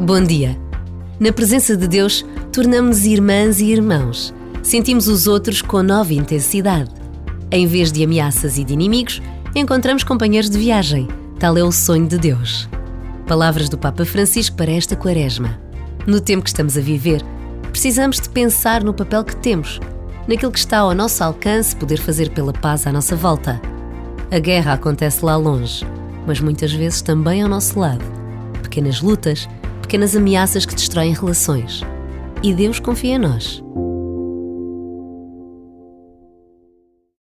Bom dia. Na presença de Deus, tornamos-nos irmãs e irmãos. Sentimos os outros com nova intensidade. Em vez de ameaças e de inimigos, encontramos companheiros de viagem. Tal é o sonho de Deus. Palavras do Papa Francisco para esta Quaresma. No tempo que estamos a viver, precisamos de pensar no papel que temos, naquilo que está ao nosso alcance poder fazer pela paz à nossa volta. A guerra acontece lá longe, mas muitas vezes também ao nosso lado. Pequenas lutas, pequenas ameaças que destroem relações. E Deus confia em nós.